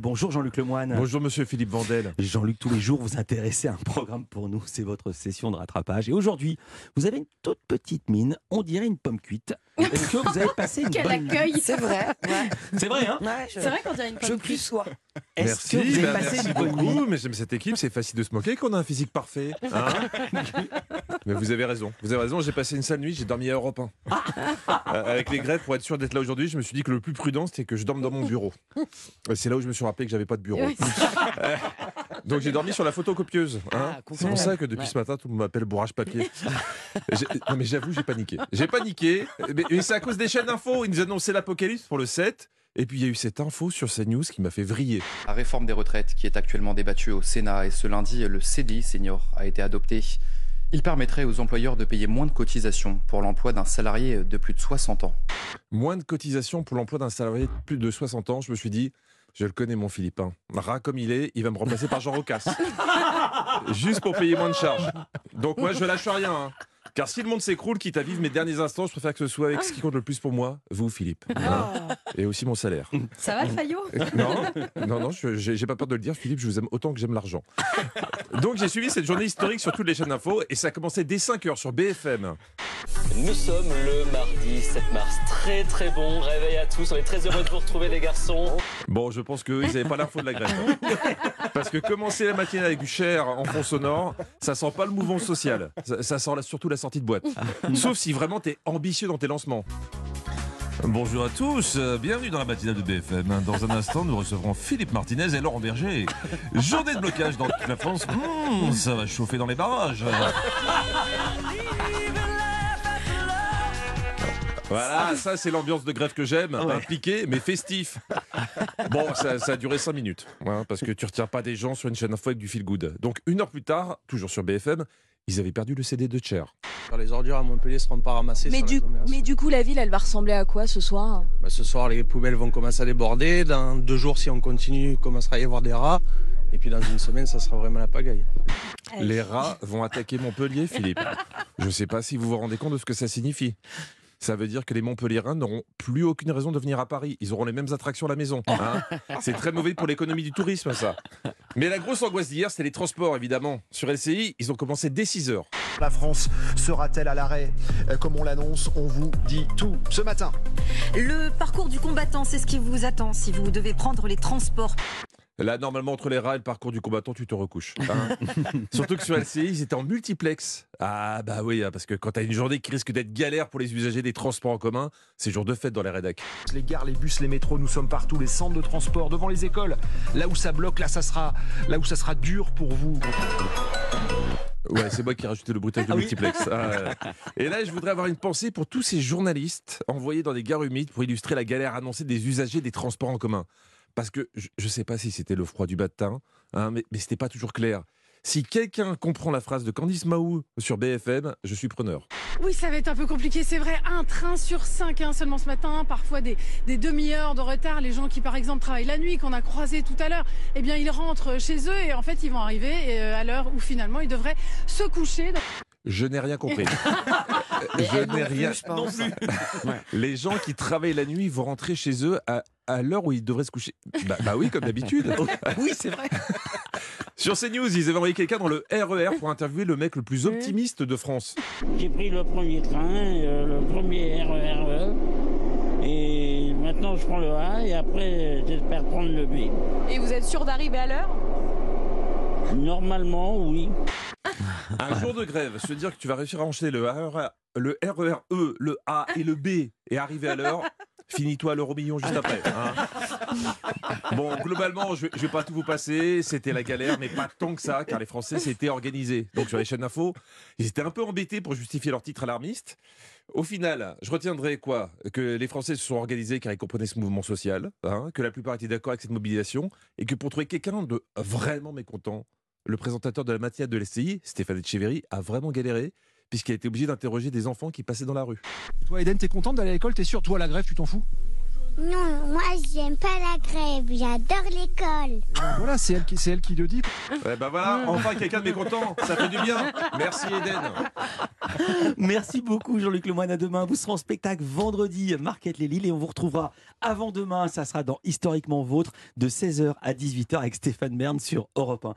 Bonjour Jean-Luc Lemoine. Bonjour Monsieur Philippe Vandel. Jean-Luc, tous les jours, vous intéressez à un programme pour nous. C'est votre session de rattrapage. Et aujourd'hui, vous avez une toute petite mine. On dirait une pomme cuite. Est-ce que vous avez passé une Quel bonne nuit accueil C'est vrai. Ouais. C'est vrai, hein Ouais, je, C'est vrai qu'on dirait une je pomme plus cuite. sois. Merci, que vous avez bah, merci une beaucoup. Mais j'aime cette équipe, c'est facile de se moquer qu'on a un physique parfait. hein. mais vous avez raison. Vous avez raison. J'ai passé une sale nuit. J'ai dormi à Europe 1. Euh, Avec les grèves, pour être sûr d'être là aujourd'hui, je me suis dit que le plus prudent, c'était que je dorme dans mon bureau. Et C'est là où je me suis rappelé que j'avais pas de bureau. Euh, Donc j'ai dormi sur la photocopieuse. hein. Ah, c'est pour ça que depuis Ouais. ce matin, tout le monde m'appelle bourrage papier. Non mais j'avoue, j'ai paniqué. J'ai paniqué. Mais, mais c'est à cause des chaînes d'infos. Ils nous annonçaient l'apocalypse pour le 7. Et puis il y a eu cette info sur CNews qui m'a fait vriller. La réforme des retraites qui est actuellement débattue au Sénat et ce lundi, le CDI senior a été adopté. Il permettrait aux employeurs de payer moins de cotisations pour l'emploi d'un salarié de plus de 60 ans. Moins de cotisation pour l'emploi d'un salarié de plus de 60 ans. Je me suis dit, je le connais mon Philippin. Rat comme il est, il va me remplacer par Jean Rocasse. Juste pour payer moins de charges. Donc moi, je lâche rien. hein. Car si le monde s'écroule, quitte à vivre mes derniers instants, je préfère que ce soit avec ce qui compte le plus pour moi, vous, Philippe. Hein Et aussi mon salaire. Ça va, Fayot Non, non, non, je- j'ai j'ai pas peur de le dire, Philippe, je vous aime autant que j'aime l'argent. Donc j'ai suivi cette journée historique sur toutes les chaînes d'infos et ça a commencé dès 5h sur BFM. Nous sommes le mardi 7 mars. Très très bon réveil à tous. On est très heureux de vous retrouver les garçons. Bon, je pense qu'ils n'avaient pas l'info de la grève. Parce que commencer la matinée avec du cher en fond sonore, ça sent pas le mouvement social. Ça, ça sent surtout la sortie de boîte. Sauf si vraiment t'es ambitieux dans tes lancements. Bonjour à tous, euh, bienvenue dans la matinale de BFM. Dans un instant, nous recevrons Philippe Martinez et Laurent Berger. Journée de blocage dans toute la France. Mmh, ça va chauffer dans les barrages. Voilà, ça c'est l'ambiance de grève que j'aime, impliqué mais festif. Bon, ça, ça a duré 5 minutes, hein, parce que tu retiens pas des gens sur une chaîne info avec du feel good. Donc une heure plus tard, toujours sur BFM, ils avaient perdu le CD de Cher. Les ordures à Montpellier seront pas ramassées. Du, mais du coup, la ville, elle va ressembler à quoi ce soir? Bah, ce soir, les poubelles vont commencer à déborder. Dans deux jours, si on continue, il commencera à y avoir des rats. Et puis dans une semaine, ça sera vraiment la pagaille. Les rats vont attaquer Montpellier, Philippe. Je ne sais pas si vous vous rendez compte de ce que ça signifie. Ça veut dire que les Montpelliérains n'auront plus aucune raison de venir à Paris. Ils auront les mêmes attractions à la maison. hein. C'est très mauvais pour l'économie du tourisme, ça. Mais la grosse angoisse d'hier, c'était les transports, évidemment. Sur LCI, ils ont commencé dès 6 heures. La France sera-t-elle à l'arrêt? Euh, Comme on l'annonce, on vous dit tout ce matin. Le parcours du combattant, c'est ce qui vous attend si vous devez prendre les transports. Là, normalement, entre les rats et le parcours du combattant, tu te recouches. hein. Surtout que sur LCI, ils étaient en multiplex. Ah, bah oui, hein, parce que quand tu as une journée qui risque d'être galère pour les usagers des transports en commun, c'est jour de fête dans les rédacs. Les gares, les bus, les métros, nous sommes partout, les centres de transport, devant les écoles. Là où ça bloque, là ça sera, là où ça sera dur pour vous. Ouais, c'est moi qui ai rajouté le bruitage de multiplex. Ah. Et là, je voudrais avoir une pensée pour tous ces journalistes envoyés dans des gares humides pour illustrer la galère annoncée des usagers des transports en commun. Parce que je ne sais pas si c'était le froid du matin, hein, mais, mais c'était pas toujours clair. Si quelqu'un comprend la phrase de Candice Mahou sur BFM, je suis preneur. Oui, ça va être un peu compliqué, c'est vrai. Un train sur cinq hein, seulement ce matin, parfois des, des demi-heures de retard. Les gens qui, par exemple, travaillent la nuit, qu'on a croisés tout à l'heure, eh bien, ils rentrent chez eux et en fait, ils vont arriver euh, à l'heure où finalement ils devraient se coucher. Je n'ai rien compris. je n'ai rien. je pense. Les gens qui travaillent la nuit vont rentrer chez eux à, à l'heure où ils devraient se coucher. Bah, bah oui, comme d'habitude. Oui, c'est vrai. Sur CNews, ils avaient envoyé quelqu'un dans le RER pour interviewer le mec le plus optimiste de France. J'ai pris le premier train, euh, le premier RERE. Et maintenant je prends le A et après j'espère prendre le B. Et vous êtes sûr d'arriver à l'heure? Normalement, oui. Un jour de grève, se dire que tu vas réussir à enchaîner le RER, le RER E, le A et le B et arriver à l'heure. Finis-toi l'euro million juste après. hein. Bon, globalement, je, je vais pas tout vous passer. C'était la galère, mais pas tant que ça, car les Français s'étaient organisés. Donc sur les chaînes d'infos, ils étaient un peu embêtés pour justifier leur titre alarmiste. Au final, je retiendrai quoi Que les Français se sont organisés car ils comprenaient ce mouvement social, hein, que la plupart étaient d'accord avec cette mobilisation, et que pour trouver quelqu'un de vraiment mécontent, le présentateur de la matinale de l'SCI, Stéphane Etcheverry, a vraiment galéré, puisqu'il a été obligé d'interroger des enfants qui passaient dans la rue. Toi, Eden, t'es contente d'aller à l'école? T'es sûr Toi, la grève, tu t'en fous? Non, moi j'aime pas la grève, j'adore l'école. Voilà, c'est elle qui, c'est elle qui le dit. Ouais, bah voilà, enfin quelqu'un de mécontent, ça fait du bien. Merci Eden. Merci beaucoup Jean-Luc Lemoyne. À demain. Vous serez en spectacle vendredi, Marquette les Lilles, et on vous retrouvera avant demain. Ça sera dans Historiquement Vôtre de 16h à 18h avec Stéphane Bern sur Europe 1.